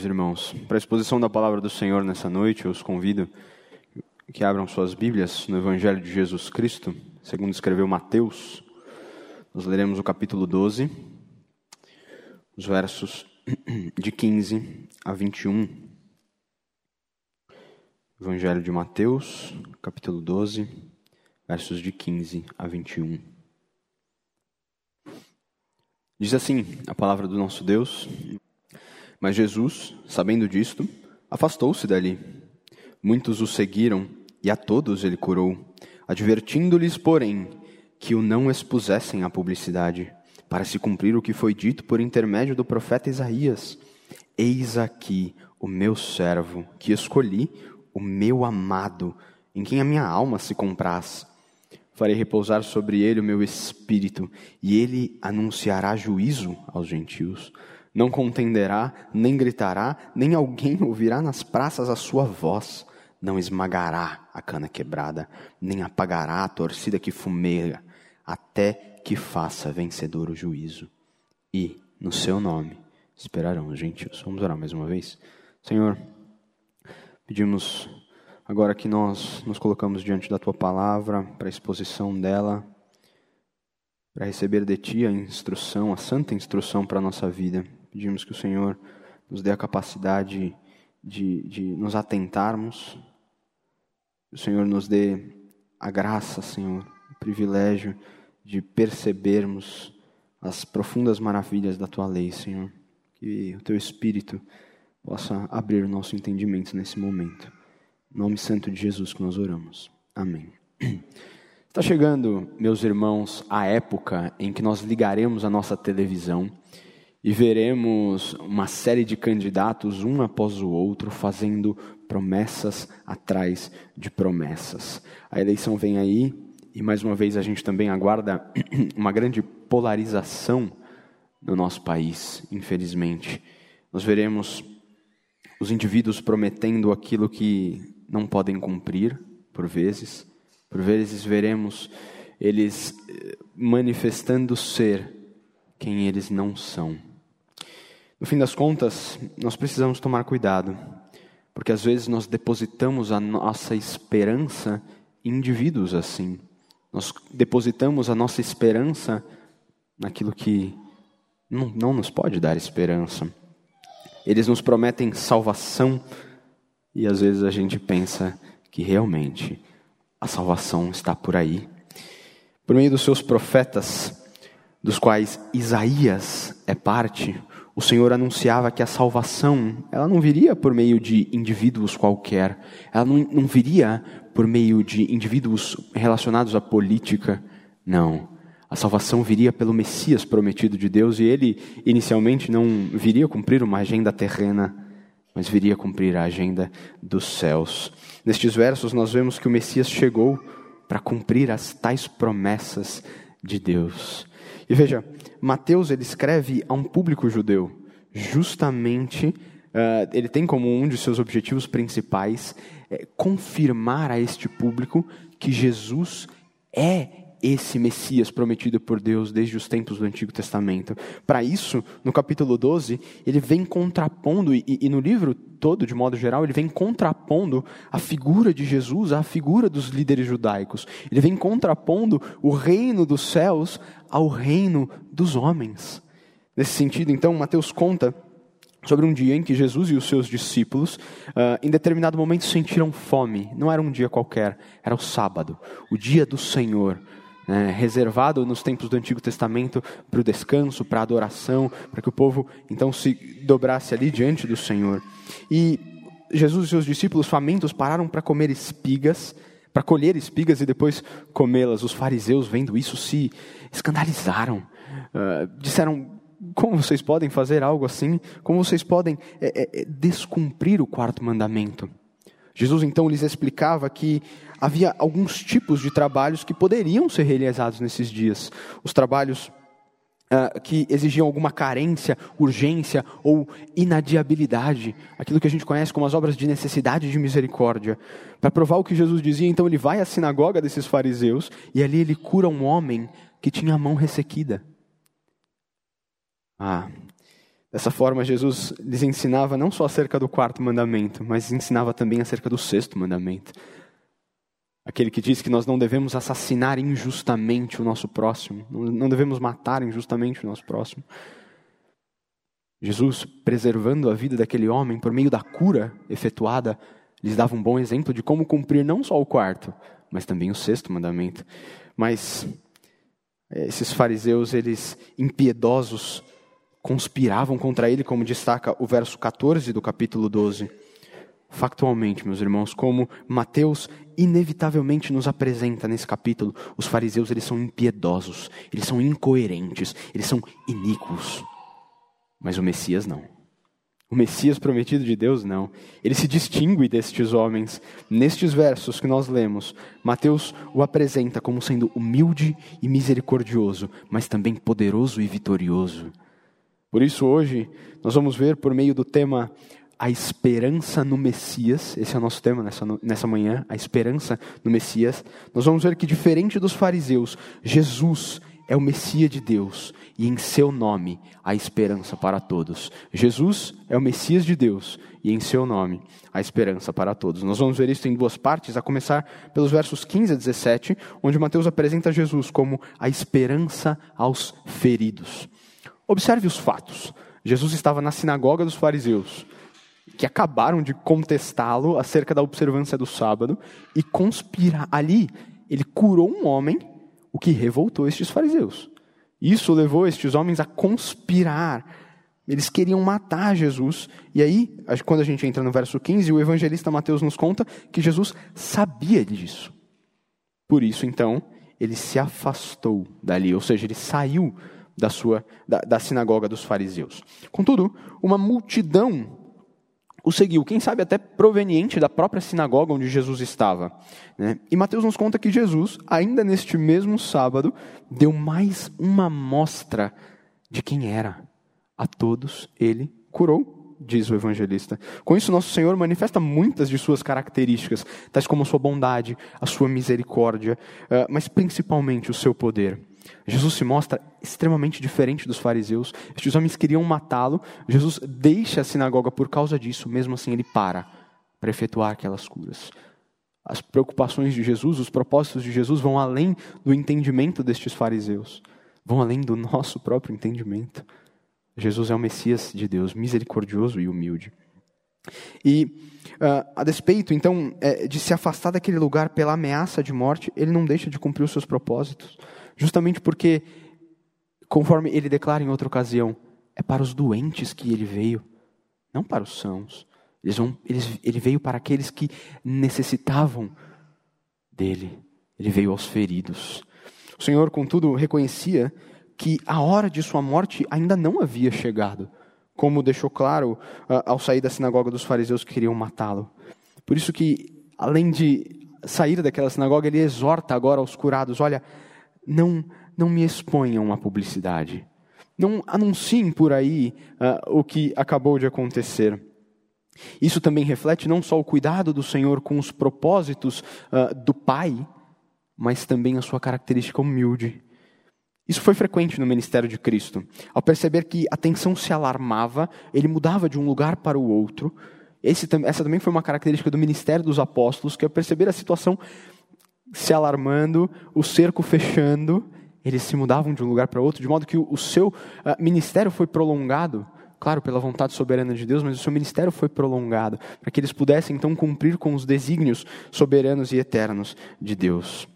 meus irmãos. Para a exposição da palavra do Senhor nessa noite, eu os convido que abram suas Bíblias no Evangelho de Jesus Cristo, segundo escreveu Mateus. Nós leremos o capítulo 12, os versos de 15 a 21. Evangelho de Mateus, capítulo 12, versos de 15 a 21. Diz assim a palavra do nosso Deus: mas Jesus, sabendo disto, afastou-se dali. Muitos o seguiram e a todos ele curou, advertindo-lhes, porém, que o não expusessem à publicidade, para se cumprir o que foi dito por intermédio do profeta Isaías: Eis aqui o meu servo, que escolhi, o meu amado, em quem a minha alma se compraz. Farei repousar sobre ele o meu espírito, e ele anunciará juízo aos gentios não contenderá, nem gritará, nem alguém ouvirá nas praças a sua voz. Não esmagará a cana quebrada, nem apagará a torcida que fumeia, até que faça vencedor o juízo. E, no seu nome, esperarão os gentios. Vamos orar mais uma vez? Senhor, pedimos agora que nós nos colocamos diante da tua palavra, para a exposição dela, para receber de ti a instrução, a santa instrução para a nossa vida. Pedimos que o Senhor nos dê a capacidade de, de nos atentarmos, que o Senhor nos dê a graça, Senhor, o privilégio de percebermos as profundas maravilhas da tua lei, Senhor. Que o teu Espírito possa abrir o nosso entendimento nesse momento. Em nome santo de Jesus que nós oramos. Amém. Está chegando, meus irmãos, a época em que nós ligaremos a nossa televisão e veremos uma série de candidatos, um após o outro, fazendo promessas atrás de promessas. A eleição vem aí, e mais uma vez a gente também aguarda uma grande polarização no nosso país, infelizmente. Nós veremos os indivíduos prometendo aquilo que não podem cumprir, por vezes. Por vezes veremos eles eh, manifestando ser quem eles não são. No fim das contas, nós precisamos tomar cuidado, porque às vezes nós depositamos a nossa esperança em indivíduos assim. Nós depositamos a nossa esperança naquilo que não, não nos pode dar esperança. Eles nos prometem salvação e às vezes a gente pensa que realmente a salvação está por aí. Por meio dos seus profetas, dos quais Isaías é parte, o Senhor anunciava que a salvação, ela não viria por meio de indivíduos qualquer, ela não, não viria por meio de indivíduos relacionados à política, não. A salvação viria pelo Messias prometido de Deus e ele inicialmente não viria cumprir uma agenda terrena, mas viria cumprir a agenda dos céus. Nestes versos nós vemos que o Messias chegou para cumprir as tais promessas de Deus. E veja, Mateus ele escreve a um público judeu, justamente, uh, ele tem como um de seus objetivos principais é, confirmar a este público que Jesus é esse Messias prometido por Deus desde os tempos do Antigo Testamento. Para isso, no capítulo 12, ele vem contrapondo, e, e, no livro todo, de modo geral, ele vem contrapondo a figura de Jesus à figura dos líderes judaicos. Ele vem contrapondo o reino dos céus ao reino dos homens. Nesse sentido, então, Mateus conta sobre um dia em que Jesus e os seus discípulos, uh, em determinado momento, sentiram fome. Não era um dia qualquer, era o sábado, o dia do Senhor né, reservado nos tempos do Antigo Testamento para o descanso, para a adoração, para que o povo então se dobrasse ali diante do Senhor. E Jesus e seus discípulos famintos pararam para comer espigas, para colher espigas e depois comê-las. Os fariseus, vendo isso, se escandalizaram. Uh, disseram: Como vocês podem fazer algo assim? Como vocês podem é, é, descumprir o quarto mandamento? Jesus então lhes explicava que havia alguns tipos de trabalhos que poderiam ser realizados nesses dias. Os trabalhos uh, que exigiam alguma carência, urgência ou inadiabilidade, aquilo que a gente conhece como as obras de necessidade de misericórdia. Para provar o que Jesus dizia, então ele vai à sinagoga desses fariseus e ali ele cura um homem que tinha a mão ressequida. Ah, Dessa forma, Jesus lhes ensinava não só acerca do quarto mandamento, mas ensinava também acerca do sexto mandamento. Aquele que diz que nós não devemos assassinar injustamente o nosso próximo, não devemos matar injustamente o nosso próximo. Jesus, preservando a vida daquele homem por meio da cura efetuada, lhes dava um bom exemplo de como cumprir não só o quarto, mas também o sexto mandamento. Mas eh, esses fariseus, eles impiedosos, conspiravam contra ele, como destaca o verso 14 do capítulo 12. Factualmente, meus irmãos, como Mateus inevitavelmente nos apresenta nesse capítulo, os fariseus eles são impiedosos, eles são incoerentes, eles são iníquos. Mas o Messias não. O Messias prometido de Deus não. Ele se distingue destes homens. Nestes versos que nós lemos, Mateus o apresenta como sendo humilde e misericordioso, mas também poderoso e vitorioso. Por isso, hoje, nós vamos ver por meio do tema a esperança no Messias, esse é o nosso tema nessa, nessa manhã, a esperança no Messias. Nós vamos ver que, diferente dos fariseus, Jesus é o Messias de Deus e em seu nome há esperança para todos. Jesus é o Messias de Deus e em seu nome há esperança para todos. Nós vamos ver isso em duas partes, a começar pelos versos 15 a 17, onde Mateus apresenta Jesus como a esperança aos feridos. Observe os fatos. Jesus estava na sinagoga dos fariseus, que acabaram de contestá-lo acerca da observância do sábado, e conspirar ali, ele curou um homem, o que revoltou estes fariseus. Isso levou estes homens a conspirar. Eles queriam matar Jesus. E aí, quando a gente entra no verso 15, o evangelista Mateus nos conta que Jesus sabia disso. Por isso, então, ele se afastou dali, ou seja, ele saiu da sua da, da sinagoga dos fariseus. Contudo, uma multidão o seguiu, quem sabe até proveniente da própria sinagoga onde Jesus estava. Né? E Mateus nos conta que Jesus, ainda neste mesmo sábado, deu mais uma mostra de quem era. A todos ele curou, diz o evangelista. Com isso, nosso Senhor manifesta muitas de suas características, tais como a sua bondade, a sua misericórdia, eh, mas principalmente o seu poder. Jesus se mostra extremamente diferente dos fariseus. Estes homens queriam matá-lo. Jesus deixa a sinagoga por causa disso, mesmo assim ele para para efetuar aquelas curas. As preocupações de Jesus, os propósitos de Jesus vão além do entendimento destes fariseus, vão além do nosso próprio entendimento. Jesus é o Messias de Deus, misericordioso e humilde. E, uh, a despeito, então, é, de se afastar daquele lugar pela ameaça de morte, ele não deixa de cumprir os seus propósitos. Justamente porque, conforme ele declara em outra ocasião, é para os doentes que ele veio, não para os sãos. Eles vão, eles, ele veio para aqueles que necessitavam dele. Ele veio aos feridos. O Senhor, contudo, reconhecia que a hora de sua morte ainda não havia chegado, como deixou claro uh, ao sair da sinagoga dos fariseus que queriam matá-lo. Por isso que, além de sair daquela sinagoga, ele exorta agora aos curados: olha, não, não me exponham à publicidade. Não anunciem por aí uh, o que acabou de acontecer. Isso também reflete não só o cuidado do Senhor com os propósitos uh, do Pai, mas também a sua característica humilde. Isso foi frequente no ministério de Cristo. Ao perceber que a tensão se alarmava, ele mudava de um lugar para o outro. Esse, essa também foi uma característica do ministério dos apóstolos, que ao perceber a situação se alarmando, o cerco fechando, eles se mudavam de um lugar para outro, de modo que o, seu uh, ministério foi prolongado, claro, pela vontade soberana de Deus, mas o seu ministério foi prolongado, para que eles pudessem então cumprir com os desígnios soberanos e eternos de Deus.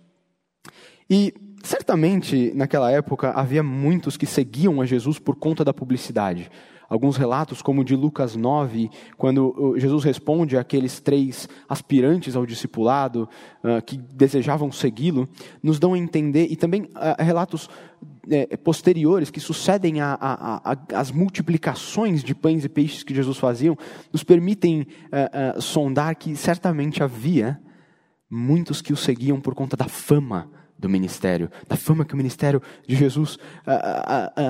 E certamente naquela época havia muitos que seguiam a Jesus por conta da publicidade alguns relatos, como o de Lucas 9, quando Jesus responde àqueles três aspirantes ao discipulado uh, que desejavam segui-lo, nos dão a entender, e também uh, relatos uh, posteriores que sucedem às multiplicações de pães e peixes que Jesus fazia, nos permitem ah, sondar que certamente havia muitos que o seguiam por conta da fama do ministério, da fama que o ministério de Jesus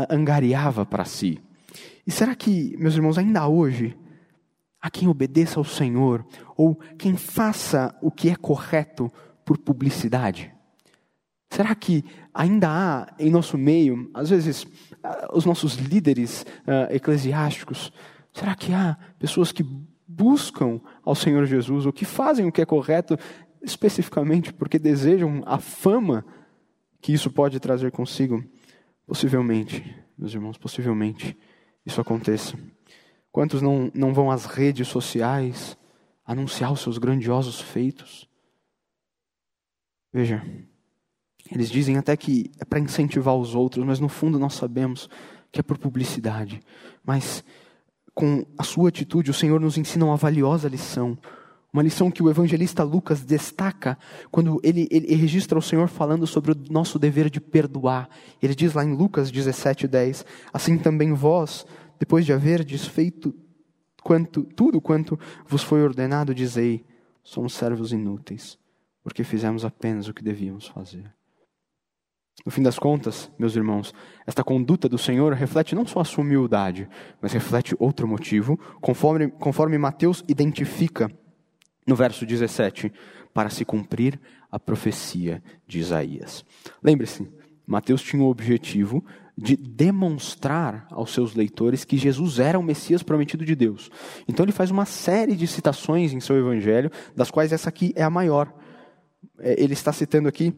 angariava para si. E será que, meus irmãos, ainda hoje, há quem obedeça ao Senhor, ou quem faça o que é correto por publicidade? Será que ainda há em nosso meio, às vezes, ah, os nossos líderes uh, eclesiásticos, será que há pessoas que buscam ao Senhor Jesus ou que fazem o que é correto especificamente porque desejam a fama que isso pode trazer consigo? Possivelmente, meus irmãos, possivelmente isso aconteça. Quantos não, não vão às redes sociais anunciar os seus grandiosos feitos? Veja, eles dizem até que é para incentivar os outros, mas no fundo nós sabemos que é por publicidade. Mas com a sua atitude, o Senhor nos ensina uma valiosa lição. Uma lição que o evangelista Lucas destaca quando ele, ele, registra o Senhor falando sobre o nosso dever de perdoar. Ele diz lá em Lucas 17:10, assim também vós, depois de haver desfeito quanto, tudo quanto vos foi ordenado, dizei: somos servos inúteis, porque fizemos apenas o que devíamos fazer. No fim das contas, meus irmãos, esta conduta do Senhor reflete não só a sua humildade, mas reflete outro motivo, conforme, conforme Mateus identifica no verso 17, para se cumprir a profecia de Isaías. Lembre-se, Mateus tinha o objetivo de demonstrar aos seus leitores que Jesus era o Messias prometido de Deus. Então ele faz uma série de citações em seu evangelho, das quais essa aqui é a maior. É, ele está citando aqui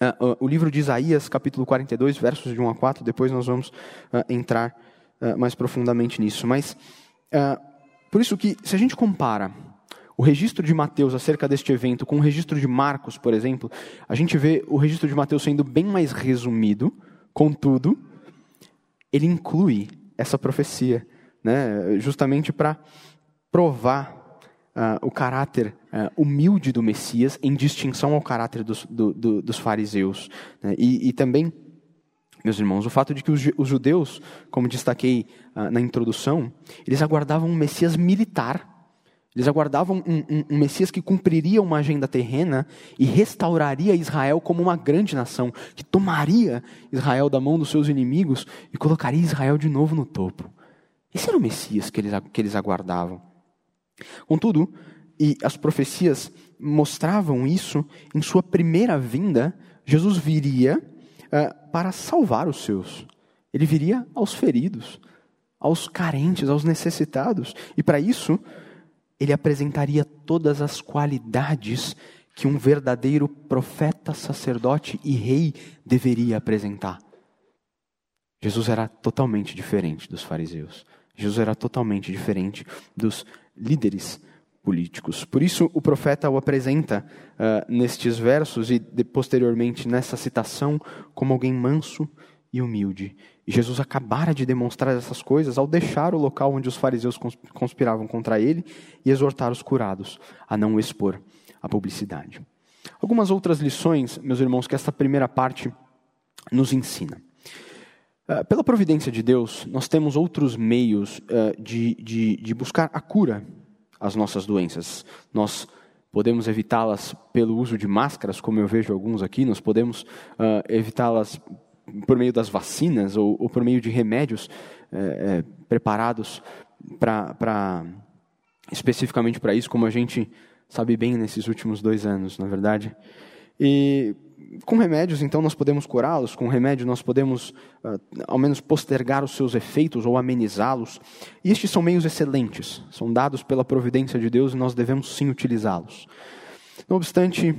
uh, o livro de Isaías, capítulo 42, versos de 1 a 4, depois nós vamos uh, entrar mais profundamente nisso. Mas, por isso que, se a gente compara o registro de Mateus acerca deste evento com o registro de Marcos, por exemplo, a gente vê o registro de Mateus sendo bem mais resumido, contudo, ele inclui essa profecia, né, justamente para provar uh, o caráter uh, humilde do Messias em distinção ao caráter dos, do, do, dos fariseus. Né? E, e, também, meus irmãos, o fato de que os, judeus, como destaquei uh, na introdução, eles aguardavam um Messias militar. Eles aguardavam um, um, um, Messias que cumpriria uma agenda terrena e restauraria Israel como uma grande nação, que tomaria Israel da mão dos seus inimigos e colocaria Israel de novo no topo. Esse era o Messias que eles, que eles aguardavam. Contudo, e as profecias mostravam isso, em sua primeira vinda, Jesus viria uh, para salvar os seus. Ele viria aos feridos, aos carentes, aos necessitados. E para isso, ele apresentaria todas as qualidades que um verdadeiro profeta, sacerdote e rei deveria apresentar. Jesus era totalmente diferente dos fariseus. Jesus era totalmente diferente dos líderes políticos. Por isso, o profeta o apresenta uh, nestes versos e de, posteriormente nessa citação como alguém manso e humilde. E Jesus acabara de demonstrar essas coisas ao deixar o local onde os fariseus conspiravam contra ele e exortar os curados a não expor a publicidade. Algumas outras lições, meus irmãos, que esta primeira parte nos ensina. Uh, pela providência de Deus, nós temos outros meios uh, de, de, de buscar a cura às nossas doenças. Nós podemos evitá-las pelo uso de máscaras, como eu vejo alguns aqui, nós podemos uh, evitá-las por meio das vacinas ou, ou por meio de remédios eh, eh, preparados para especificamente para isso, como a gente sabe bem nesses últimos dois anos, na é verdade. E com remédios, então, nós podemos curá-los, com remédio, nós podemos, uh, ao menos, postergar os seus efeitos ou amenizá-los. E estes são meios excelentes, são dados pela providência de Deus e nós devemos sim utilizá-los. Não obstante,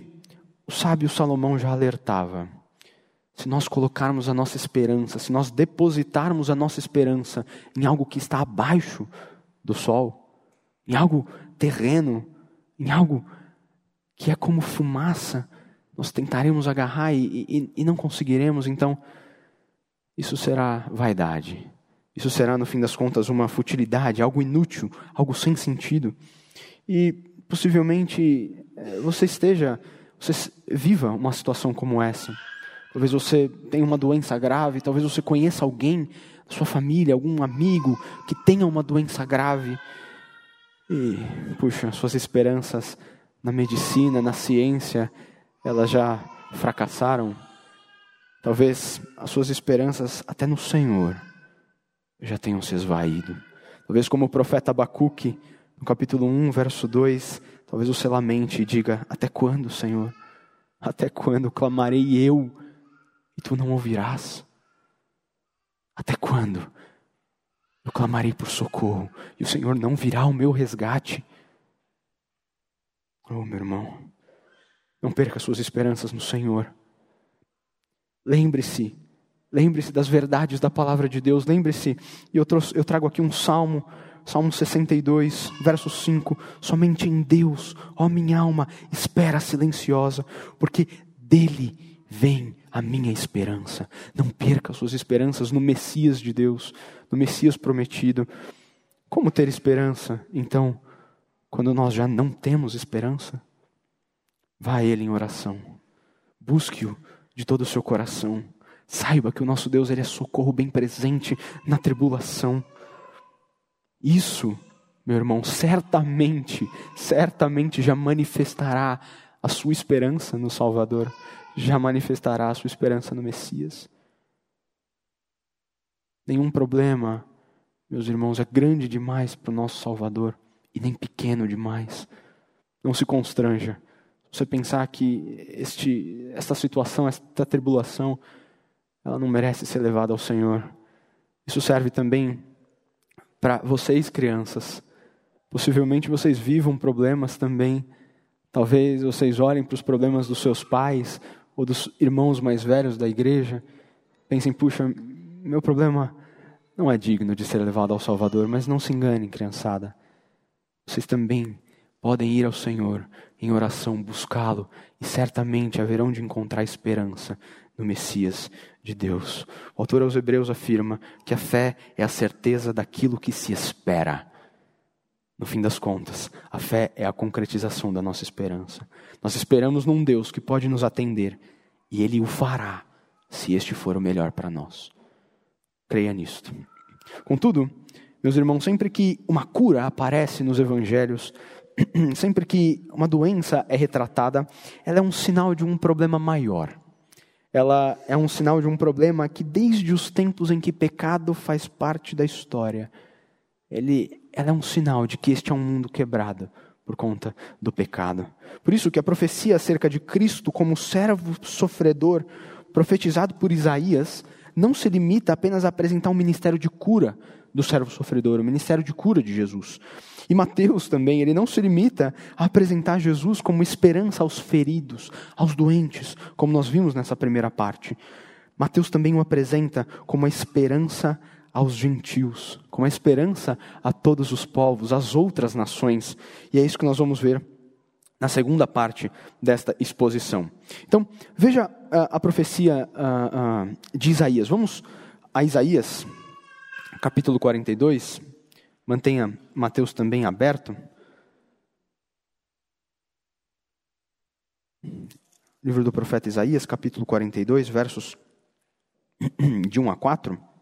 o sábio Salomão já alertava: se nós colocarmos a nossa esperança, se nós depositarmos a nossa esperança em algo que está abaixo do sol, em algo terreno, em algo que é como fumaça, nós tentaremos agarrar e, e, e não conseguiremos, então isso será vaidade. Isso será, no fim das contas, uma futilidade, algo inútil, algo sem sentido. E possivelmente eh, você esteja, você viva uma situação como essa. Talvez você tenha uma doença grave, talvez você conheça alguém da sua família, algum amigo que tenha uma doença grave. E, puxa, suas esperanças na medicina, na ciência, elas já fracassaram, talvez as suas esperanças até no Senhor já tenham se esvaído. Talvez como o profeta Abacuque, no capítulo 1, verso 2, talvez você lamente e diga: Até quando, Senhor? Até quando clamarei eu e tu não ouvirás? Até quando eu clamarei por socorro e o Senhor não virá ao meu resgate? Oh, meu irmão, não perca suas esperanças no Senhor. Lembre-se, lembre-se das verdades da palavra de Deus. Lembre-se, e eu, eu trago aqui um salmo Salmo 62, verso 5: Somente em Deus, ó minha alma, espera silenciosa, porque dele vem a minha esperança. Não perca suas esperanças no Messias de Deus, no Messias prometido. Como ter esperança, então, quando nós já não temos esperança? Vá a Ele em oração, busque-o de todo o seu coração. Saiba que o nosso Deus ele é socorro bem presente na tribulação. Isso, meu irmão, certamente, certamente já manifestará a sua esperança no Salvador, já manifestará a sua esperança no Messias. Nenhum problema, meus irmãos, é grande demais para o nosso Salvador e nem pequeno demais. Não se constranja. Você pensar que este, esta situação, esta tribulação, ela não merece ser levada ao Senhor. Isso serve também para vocês, crianças. Possivelmente vocês vivam problemas também. Talvez vocês olhem para os problemas dos seus pais ou dos irmãos mais velhos da igreja. Pensem, puxa, meu problema não é digno de ser levado ao Salvador, mas não se enganem, criançada. Vocês também podem ir ao Senhor em oração, buscá-lo, e certamente haverão de encontrar esperança no Messias de Deus. O autor aos Hebreus afirma que a fé é a certeza daquilo que se espera. No fim das contas, a fé é a concretização da nossa esperança. Nós esperamos num Deus que pode nos atender e Ele o fará, se este for o melhor para nós. Creia nisto. Contudo, meus irmãos, sempre que uma cura aparece nos evangelhos, sempre que uma doença é retratada, ela é um sinal de um problema maior ela é um sinal de um problema que desde os tempos em que pecado faz parte da história, ele, ela é um sinal de que este é um mundo quebrado por conta do pecado. Por isso que a profecia acerca de Cristo como servo sofredor, profetizado por Isaías, não se limita apenas a apresentar um ministério de cura do servo sofredor, o ministério de cura de Jesus. E Mateus também, ele não se limita a apresentar Jesus como esperança aos feridos, aos doentes, como nós vimos nessa primeira parte. Mateus também o apresenta como a esperança aos gentios, como a esperança a todos os povos, às outras nações. E é isso que nós vamos ver na segunda parte desta exposição. Então, veja a, a profecia a, a, de Isaías. Vamos a Isaías, capítulo 42. Mantenha Mateus também aberto. Livro do profeta Isaías, capítulo 42, versos de 1 a 4.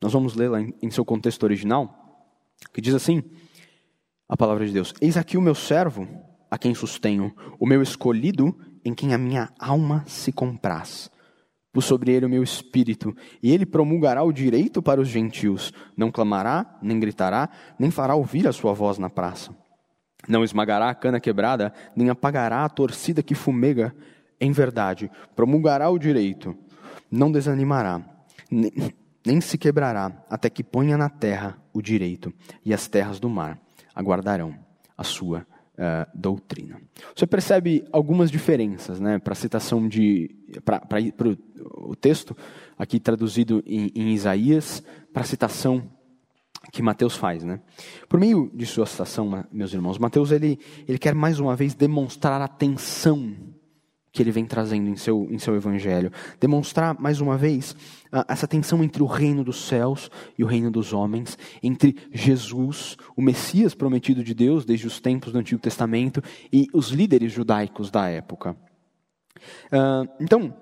Nós vamos lê-la em seu contexto original, que diz assim: a palavra de Deus: Eis aqui o meu servo, a quem sustenho, o meu escolhido, em quem a minha alma se compraz Pus sobre ele o meu espírito, e ele promulgará o direito para os gentios. Não clamará, nem gritará, nem fará ouvir a sua voz na praça. Não esmagará a cana quebrada, nem apagará a torcida que fumega. Em verdade, promulgará o direito. Não desanimará, nem se quebrará, até que ponha na terra o direito, e as terras do mar aguardarão a sua uh, doutrina. Você percebe algumas diferenças né, para a citação de. para o texto, aqui traduzido em, em Isaías, para a citação que Mateus faz, né? Por meio de sua citação, meus irmãos, Mateus ele, ele quer mais uma vez demonstrar a tensão que ele vem trazendo em seu, em seu evangelho. Demonstrar, mais uma vez, essa tensão entre o reino dos céus e o reino dos homens, entre Jesus, o Messias prometido de Deus desde os tempos do Antigo Testamento, e os líderes judaicos da época. Uh, então,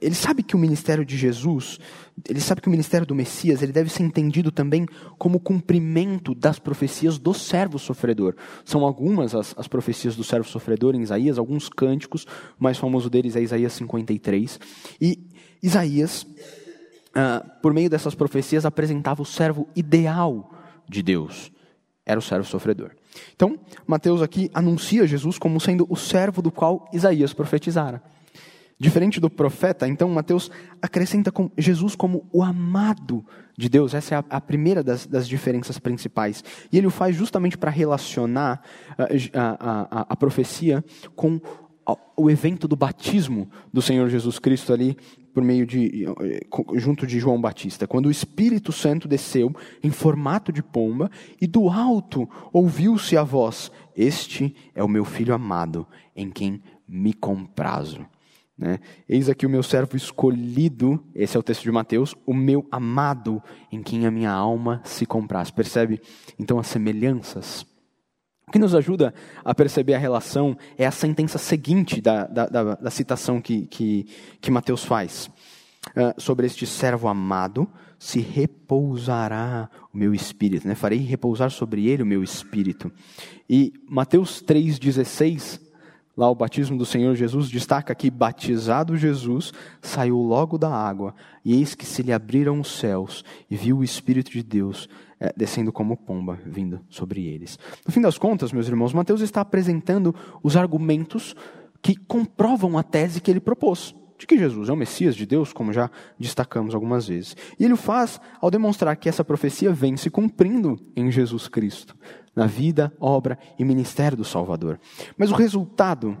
ele sabe que o ministério de Jesus, ele sabe que o ministério do Messias, ele deve ser entendido também como cumprimento das profecias do servo sofredor. São algumas as, as profecias do servo sofredor em Isaías, alguns cânticos, o mais famoso deles é Isaías 53. E Isaías, uh, por meio dessas profecias, apresentava o servo ideal de Deus. Era o servo sofredor. Então, Mateus aqui anuncia Jesus como sendo o servo do qual Isaías profetizara. Diferente do profeta, então Mateus acrescenta com Jesus como o amado de Deus. Essa é a, a primeira das, das, diferenças principais. E ele o faz justamente para relacionar ah, a, a, a, profecia com o evento do batismo do Senhor Jesus Cristo ali por meio de junto de João Batista, quando o Espírito Santo desceu em formato de pomba e do alto ouviu-se a voz: Este é o meu filho amado, em quem me comprazo. Né? Eis aqui o meu servo escolhido, esse é o texto de Mateus, o meu amado, em quem a minha alma se compraz. Percebe então as semelhanças? O que nos ajuda a perceber a relação é a sentença seguinte da, da, da, da citação que, que, que Mateus faz. Uh, sobre este servo amado, se repousará o meu espírito, né? farei repousar sobre ele o meu espírito. E Mateus 3,16 Lá o batismo do Senhor Jesus destaca que, batizado Jesus, saiu logo da água, e eis que se lhe abriram os céus, e viu o Espírito de Deus é, descendo como pomba, vindo sobre eles. No fim das contas, meus irmãos, Mateus está apresentando os argumentos que comprovam a tese que ele propôs, de que Jesus é o Messias de Deus, como já destacamos algumas vezes. E ele o faz ao demonstrar que essa profecia vem se cumprindo em Jesus Cristo na vida, obra e ministério do Salvador. Mas o resultado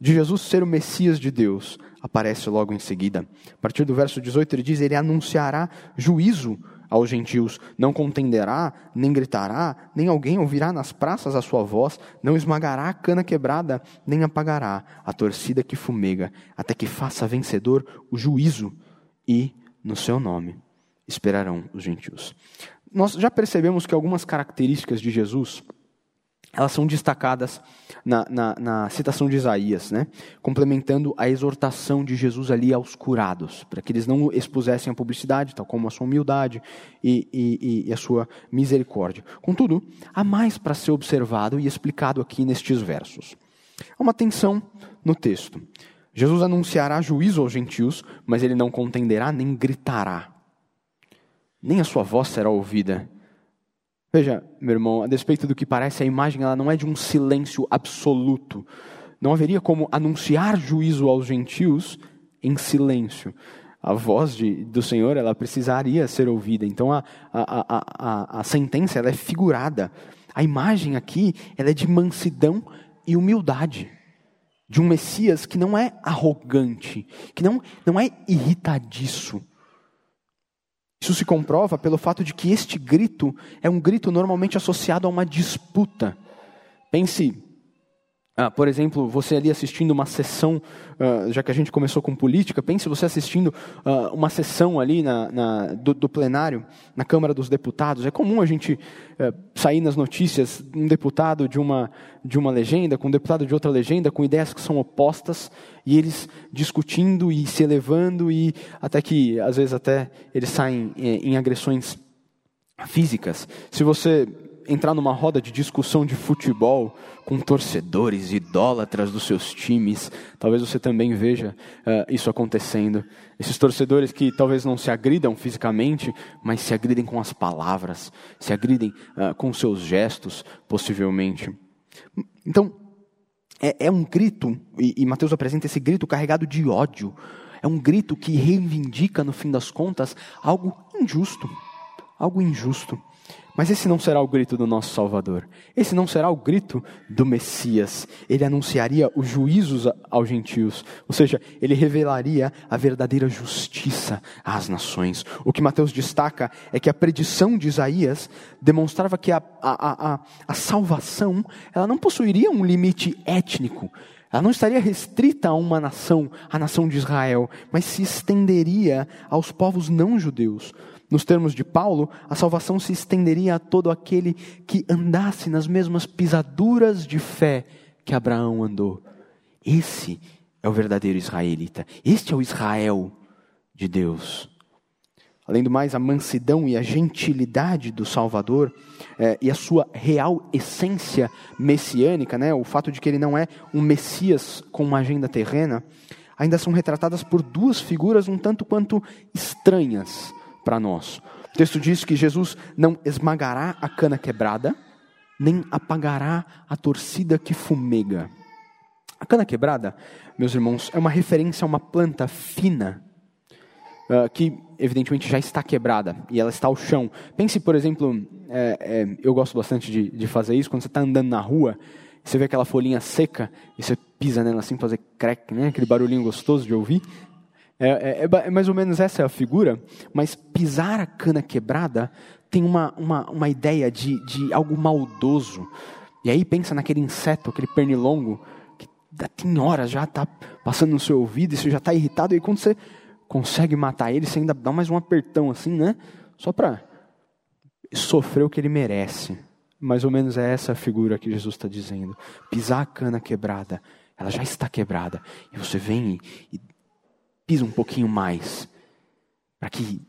de Jesus ser o Messias de Deus aparece logo em seguida. A partir do verso 18 ele diz: Ele anunciará juízo aos gentios, não contenderá, nem gritará, nem alguém ouvirá nas praças a sua voz, não esmagará a cana quebrada, nem apagará a torcida que fumega, até que faça vencedor o juízo, e no seu nome esperarão os gentios. Nós já percebemos que algumas características de Jesus elas são destacadas na, na, na, citação de Isaías, né? complementando a exortação de Jesus ali aos curados, para que eles não expusessem a publicidade, tal como a sua humildade e, e, e a sua misericórdia. Contudo, há mais para ser observado e explicado aqui nestes versos. Há uma tensão no texto. Jesus anunciará juízo aos gentios, mas ele não contenderá nem gritará nem a sua voz será ouvida. Veja, meu irmão, a despeito do que parece, a imagem ela não é de um silêncio absoluto. Não haveria como anunciar juízo aos gentios em silêncio. A voz de, do Senhor ela precisaria ser ouvida. Então a, a, a, a, sentença ela é figurada. A imagem aqui ela é de mansidão e humildade. De um Messias que não é arrogante, que não, não é irritadiço, isso se comprova pelo fato de que este grito é um grito normalmente associado a uma disputa. Pense ah, por exemplo, você ali assistindo uma sessão, uh, já que a gente começou com política, pense você assistindo uh, uma sessão ali na, na, do, do, plenário, na Câmara dos Deputados. É comum a gente uh, sair nas notícias um deputado de uma, de uma legenda, com um deputado de outra legenda, com ideias que são opostas, e eles discutindo e se elevando, e até que, às vezes, até eles saem em, eh, em agressões físicas. Se você entrar numa roda de discussão de futebol com torcedores idólatras dos seus times, talvez você também veja uh, isso acontecendo. Esses torcedores que talvez não se agridam fisicamente, mas se agridem com as palavras, se agridem uh, com seus gestos, possivelmente. Então, é, é um grito, e, e Mateus apresenta esse grito carregado de ódio. É um grito que reivindica, no fim das contas, algo injusto. Algo injusto. Mas esse não será o grito do nosso Salvador. Esse não será o grito do Messias. Ele anunciaria os juízos aos gentios. Ou seja, ele revelaria a verdadeira justiça às nações. O que Mateus destaca é que a predição de Isaías demonstrava que a, a, a, a salvação ela não possuiria um limite étnico. Ela não estaria restrita a uma nação, a nação de Israel, mas se estenderia aos povos não judeus. Nos termos de Paulo, a salvação se estenderia a todo aquele que andasse nas mesmas pisaduras de fé que Abraão andou. Esse é o verdadeiro israelita. Este é o Israel de Deus. Além do mais, a mansidão e a gentilidade do Salvador é, e a sua real essência messiânica, né, o fato de que ele não é um Messias com uma agenda terrena, ainda são retratadas por duas figuras um tanto quanto estranhas para nós. O texto diz que Jesus não esmagará a cana quebrada, nem apagará a torcida que fumega. A cana quebrada, meus irmãos, é uma referência a uma planta fina uh, que evidentemente já está quebrada e ela está ao chão. Pense, por exemplo, é, é, eu gosto bastante de, de fazer isso quando você está andando na rua, você vê aquela folhinha seca e você pisa nela assim, fazer crack, né? aquele barulhinho gostoso de ouvir. É, é, é, é, mais ou menos essa a figura, mas pisar a cana quebrada tem uma, uma, uma ideia de, de algo maldoso. E aí pensa naquele inseto, aquele pernilongo, que tem horas já está passando no seu ouvido, e você já está irritado, e quando você consegue matar ele, você ainda dá mais um apertão assim, né? Só para sofrer o que ele merece. Mais ou menos é essa a figura que Jesus está dizendo. Pisar a cana quebrada, ela já está quebrada. E você vem e, e pisa um pouquinho mais, para que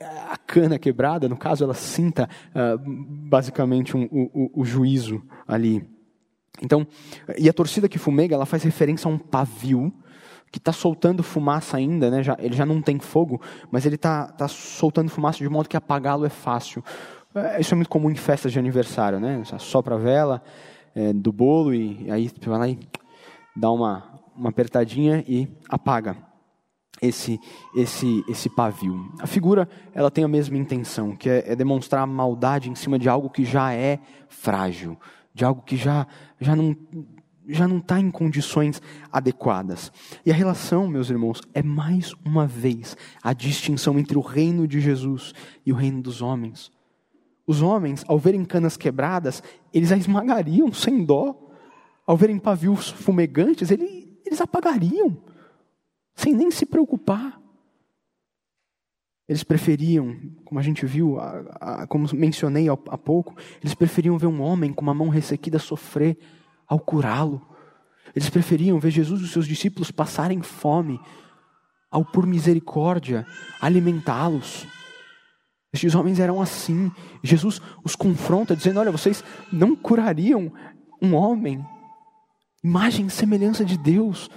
a cana quebrada, no caso, ela sinta uh, basicamente um, o, o, juízo ali. Então, e a torcida que fumega, ela faz referência a um pavio que está soltando fumaça ainda, né? Já, ele já não tem fogo, mas ele está tá soltando fumaça de modo que apagá-lo é fácil. É, isso é muito comum em festas de aniversário, né? Sopra a vela é, do bolo e, aí vai lá e dá uma, uma apertadinha e apaga esse, esse, esse pavio. A figura ela tem a mesma intenção, que é, é demonstrar maldade em cima de algo que já é frágil, de algo que já, já não já não está em condições adequadas. E a relação, meus irmãos, é mais uma vez a distinção entre o reino de Jesus e o reino dos homens. Os homens, ao verem canas quebradas, eles a esmagariam sem dó. Ao verem pavios fumegantes, eles, apagariam, sem nem se preocupar. Eles preferiam, como a gente viu, a, a, como mencionei há, pouco, eles preferiam ver um homem com uma mão ressequida sofrer ao curá-lo. Eles preferiam ver Jesus e os seus discípulos passarem fome, ao por misericórdia alimentá-los. Estes homens eram assim. Jesus os confronta, dizendo: Olha, vocês não curariam um homem, imagem e semelhança de Deus,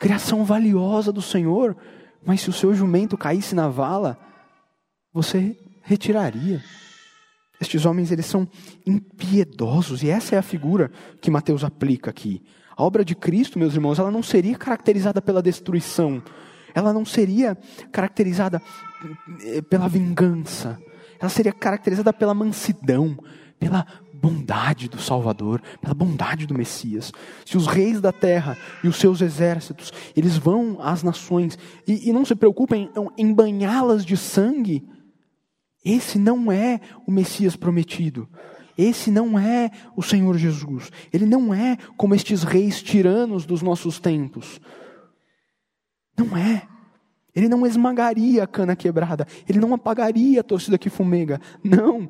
criação valiosa do Senhor, mas se o seu jumento caísse na vala, você retiraria. Estes homens eles são impiedosos e essa é a figura que Mateus aplica aqui. A obra de Cristo, meus irmãos, ela não seria caracterizada pela destruição, ela não seria caracterizada eh, pela vingança, ela seria caracterizada pela mansidão, pela bondade do Salvador, pela bondade do Messias. Se os reis da terra e os seus exércitos, eles vão às nações e, e não se preocupem em, em banhá-las de sangue, esse não é o Messias prometido. Esse não é o Senhor Jesus. Ele não é como estes reis tiranos dos nossos tempos. Não é. Ele não esmagaria a cana quebrada. Ele não apagaria a torcida que fumega. Não.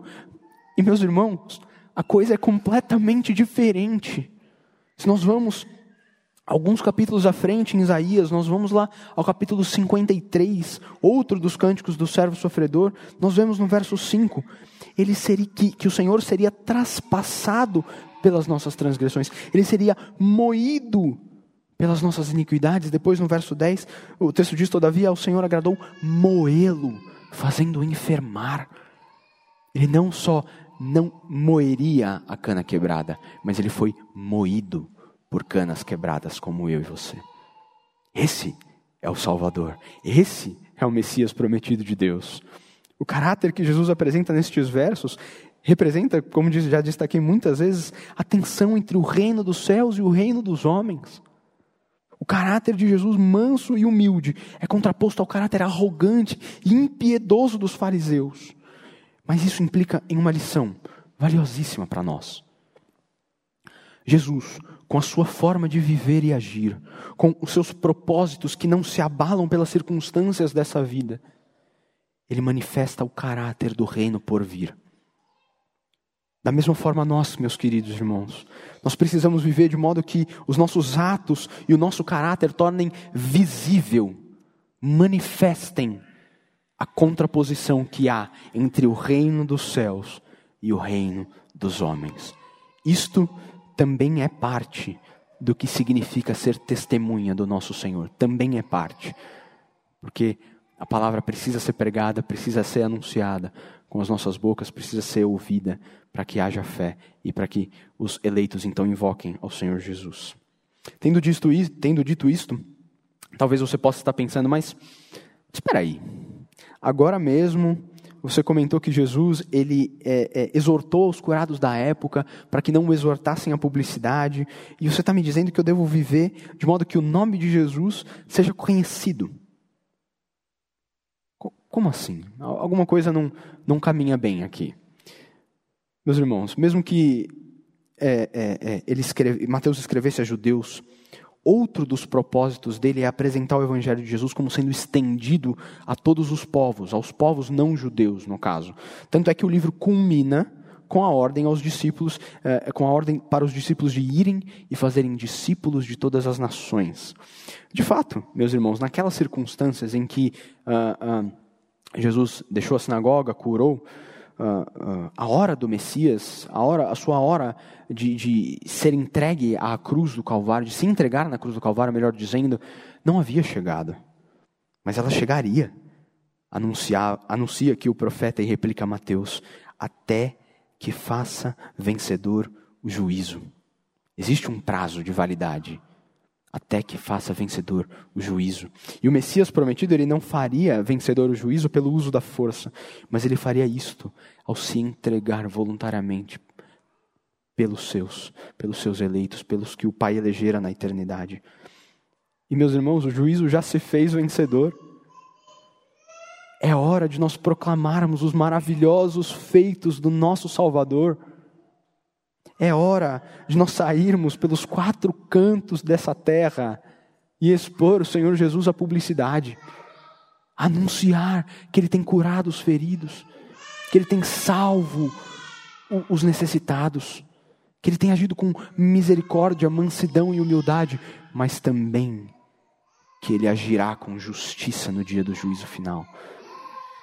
E meus irmãos, a coisa é completamente diferente. Se nós vamos Alguns capítulos à frente, em Isaías, nós vamos lá ao capítulo 53, outro dos cânticos do servo sofredor, nós vemos no verso 5, ele seria, que, que o Senhor seria traspassado pelas nossas transgressões, ele seria moído pelas nossas iniquidades. Depois, no verso 10, o texto diz: Todavia, ao Senhor agradou moê-lo, fazendo-o enfermar. Ele não só não moeria a cana quebrada, mas ele foi moído por canas quebradas como eu e você. Esse é o Salvador. Esse é o Messias prometido de Deus. O caráter que Jesus apresenta nestes versos representa, como já destaquei muitas vezes, a tensão entre o reino dos céus e o reino dos homens. O caráter de Jesus manso e humilde é contraposto ao caráter arrogante e impiedoso dos fariseus. Mas isso implica em uma lição valiosíssima para nós. Jesus, com a sua forma de viver e agir, com os seus propósitos que não se abalam pelas circunstâncias dessa vida, ele manifesta o caráter do reino por vir. Da mesma forma, nós, meus queridos irmãos, nós precisamos viver de modo que os nossos atos e o nosso caráter tornem visível, manifestem a contraposição que há entre o reino dos céus e o reino dos homens. Isto também é parte do que significa ser testemunha do nosso Senhor. Também é parte. Porque A palavra precisa ser pregada, precisa ser anunciada com as nossas bocas, precisa ser ouvida para que haja fé e para que os eleitos então invoquem ao Senhor Jesus. Tendo dito, tendo dito isto, talvez você possa estar pensando, mas espera aí, agora mesmo você comentou que Jesus ele é, é, exortou os curados da época para que não exortassem a publicidade, e você está me dizendo que eu devo viver de modo que o nome de Jesus seja conhecido. Como assim? Alguma coisa não, não caminha bem aqui. Meus irmãos, mesmo que é, é, é, ele escreve, Mateus escrevesse a judeus, outro dos propósitos dele é apresentar o evangelho de Jesus como sendo estendido a todos os povos, aos povos não judeus, no caso. Tanto é que o livro culmina com a ordem aos discípulos, é, com a ordem para os discípulos de irem e fazerem discípulos de todas as nações. De fato, meus irmãos, naquelas circunstâncias em que uh, uh, Jesus deixou a sinagoga, curou. Uh, a hora do Messias, a hora, a sua hora de, de, ser entregue à cruz do Calvário, de se entregar na cruz do Calvário, melhor dizendo, não havia chegado, mas ela chegaria. Anunciar, anuncia que o profeta e replica Mateus, até que faça vencedor o juízo. Existe um prazo de validade até que faça vencedor o juízo. E o Messias prometido, ele não faria vencedor o juízo pelo uso da força, mas ele faria isto ao se entregar voluntariamente pelos seus, pelos seus eleitos, pelos que o Pai elegera na eternidade. E meus irmãos, o juízo já se fez vencedor. É hora de nós proclamarmos os maravilhosos feitos do nosso Salvador. É hora de nós sairmos pelos quatro cantos dessa terra e expor o Senhor Jesus à publicidade. Anunciar que Ele tem curado os feridos, que Ele tem salvo os necessitados, que Ele tem agido com misericórdia, mansidão e humildade, mas também que Ele agirá com justiça no dia do juízo final.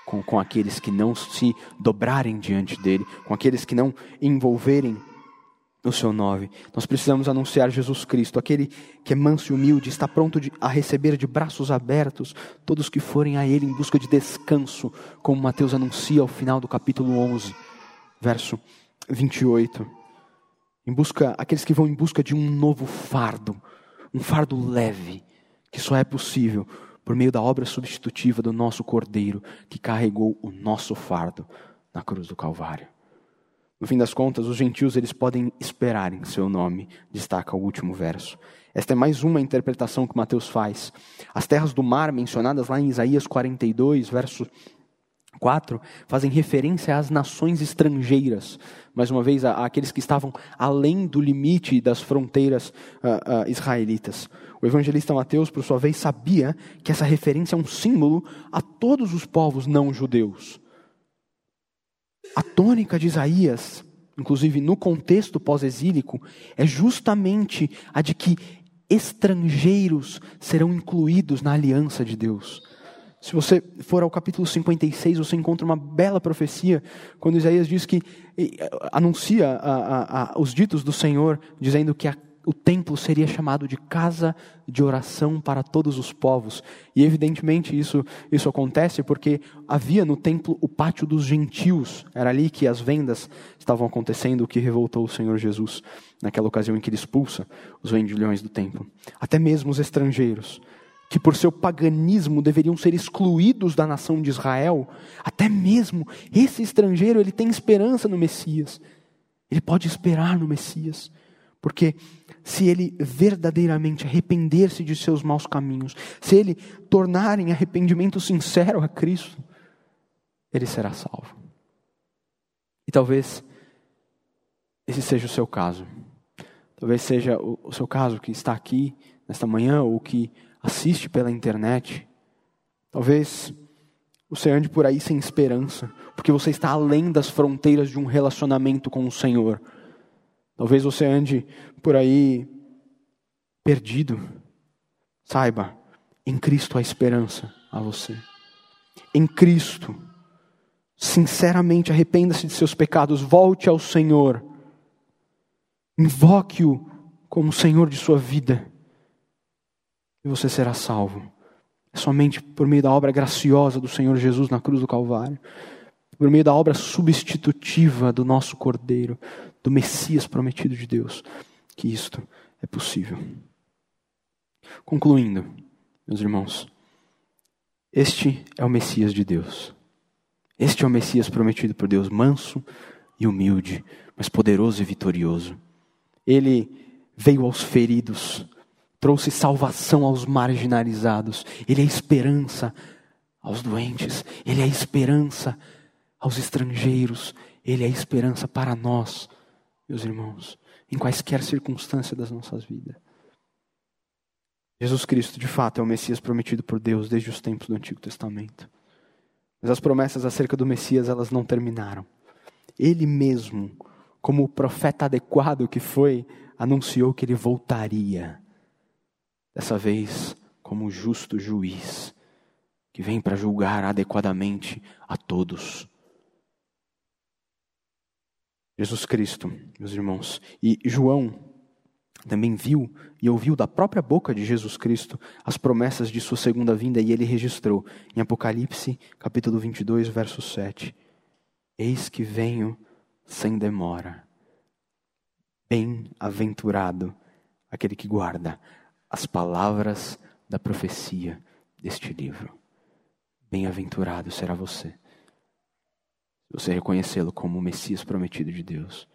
Com, com aqueles que não se dobrarem diante dele, com aqueles que não envolverem no seu nome. Nós precisamos anunciar Jesus Cristo, aquele que é manso e humilde, está pronto de, a receber de braços abertos todos que forem a Ele em busca de descanso, como Mateus anuncia ao final do capítulo 11, verso 28. Em busca, aqueles que vão em busca de um novo fardo, um fardo leve, que só é possível por meio da obra substitutiva do nosso Cordeiro, que carregou o nosso fardo na cruz do Calvário. No fim das contas, os gentios eles podem esperar em seu nome, destaca o último verso. Esta é mais uma interpretação que Mateus faz. As terras do mar, mencionadas lá em Isaías 42, verso 4, fazem referência às nações estrangeiras, mais uma vez, àqueles que estavam além do limite das fronteiras uh, uh, israelitas. O evangelista Mateus, por sua vez, sabia que essa referência é um símbolo a todos os povos não judeus. A tônica de Isaías, inclusive no contexto pós-exílico, é justamente a de que estrangeiros serão incluídos na aliança de Deus. Se você for ao capítulo 56, você encontra uma bela profecia, quando Isaías diz que anuncia a, a, a, os ditos do Senhor, dizendo que a o templo seria chamado de casa de oração para todos os povos. E evidentemente isso, isso acontece porque havia no templo o pátio dos gentios. Era ali que as vendas estavam acontecendo, o que revoltou o Senhor Jesus naquela ocasião em que ele expulsa os vendilhões do templo. Até mesmo os estrangeiros, que por seu paganismo deveriam ser excluídos da nação de Israel, até mesmo esse estrangeiro ele tem esperança no Messias. Ele pode esperar no Messias. Porque se ele verdadeiramente arrepender-se de seus maus caminhos, se ele tornar em arrependimento sincero a Cristo, ele será salvo. E talvez esse seja o seu caso. Talvez seja o seu caso que está aqui nesta manhã ou que assiste pela internet. Talvez você ande por aí sem esperança, porque você está além das fronteiras de um relacionamento com o Senhor. Talvez você ande por aí perdido. Saiba, em Cristo há esperança a você. Em Cristo, sinceramente arrependa-se de seus pecados, volte ao Senhor, invoque-o como Senhor de sua vida, e você será salvo. É somente por meio da obra graciosa do Senhor Jesus na cruz do Calvário, por meio da obra substitutiva do nosso Cordeiro, do Messias prometido de Deus, que isto é possível. Concluindo, meus irmãos, este é o Messias de Deus. Este é o Messias prometido por Deus, manso e humilde, mas poderoso e vitorioso. Ele veio aos feridos, trouxe salvação aos marginalizados, ele é esperança aos doentes, ele é esperança aos estrangeiros, ele é esperança para nós, meus irmãos, em quaisquer circunstância das nossas vidas. Jesus Cristo, de fato, é o Messias prometido por Deus desde os tempos do Antigo Testamento. Mas as promessas acerca do Messias, elas não terminaram. Ele mesmo, como o profeta adequado que foi, anunciou que ele voltaria. Dessa vez, como justo juiz, que vem para julgar adequadamente a todos. Jesus Cristo, meus irmãos. E João também viu e ouviu da própria boca de Jesus Cristo as promessas de sua segunda vinda e ele registrou em Apocalipse, capítulo 22, verso 7. Eis que venho sem demora. Bem-aventurado aquele que guarda as palavras da profecia deste livro. Bem-aventurado será você. Você reconhecê-lo como o Messias prometido de Deus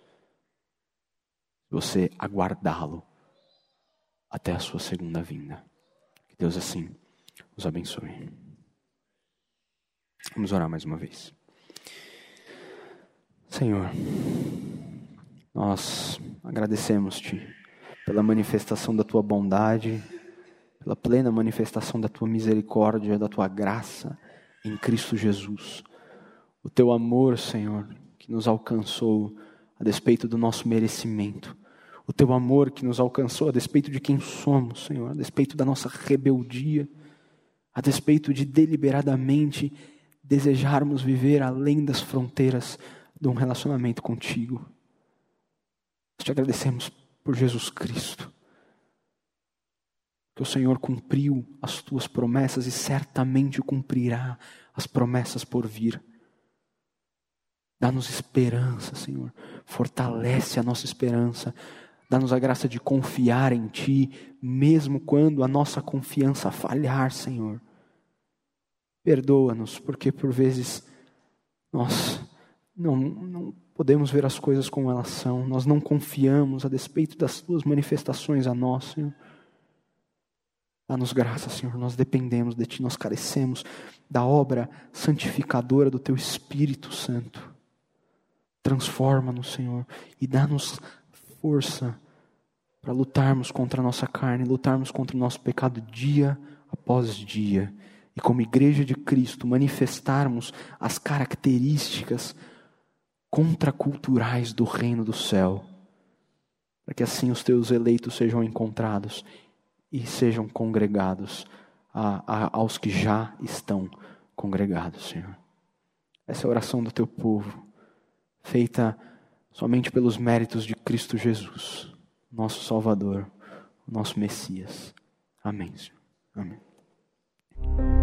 você aguardá-lo até a sua segunda vinda. Que Deus assim os abençoe. Vamos orar mais uma vez. Senhor, nós agradecemos-te pela manifestação da tua bondade, pela plena manifestação da tua misericórdia, da tua graça em Cristo Jesus. O teu amor, Senhor, que nos alcançou a despeito do nosso merecimento. O teu amor que nos alcançou a despeito de quem somos, Senhor, a despeito da nossa rebeldia, a despeito de deliberadamente desejarmos viver além das fronteiras de um relacionamento contigo. Nós te agradecemos por Jesus Cristo. Que o Senhor cumpriu as tuas promessas e certamente cumprirá as promessas por vir. Dá-nos esperança, Senhor. Fortalece a nossa esperança. Dá-nos a graça de confiar em Ti, mesmo quando a nossa confiança falhar, Senhor. Perdoa-nos, porque por vezes nós não, não podemos ver as coisas como elas são, nós não confiamos a despeito das Tuas manifestações a nós, Senhor. Dá-nos graça, Senhor, nós dependemos de Ti, nós carecemos da obra santificadora do Teu Espírito Santo. Transforma-nos, Senhor, e dá-nos força para lutarmos contra a nossa carne, lutarmos contra o nosso pecado dia após dia. E como igreja de Cristo, manifestarmos as características contraculturais do reino do céu, para que assim os teus eleitos sejam encontrados e sejam congregados a, a, aos que já estão congregados, Senhor. Essa é a oração do teu povo feita somente pelos méritos de Cristo Jesus, nosso Salvador, nosso Messias. Amém, Senhor. Amém.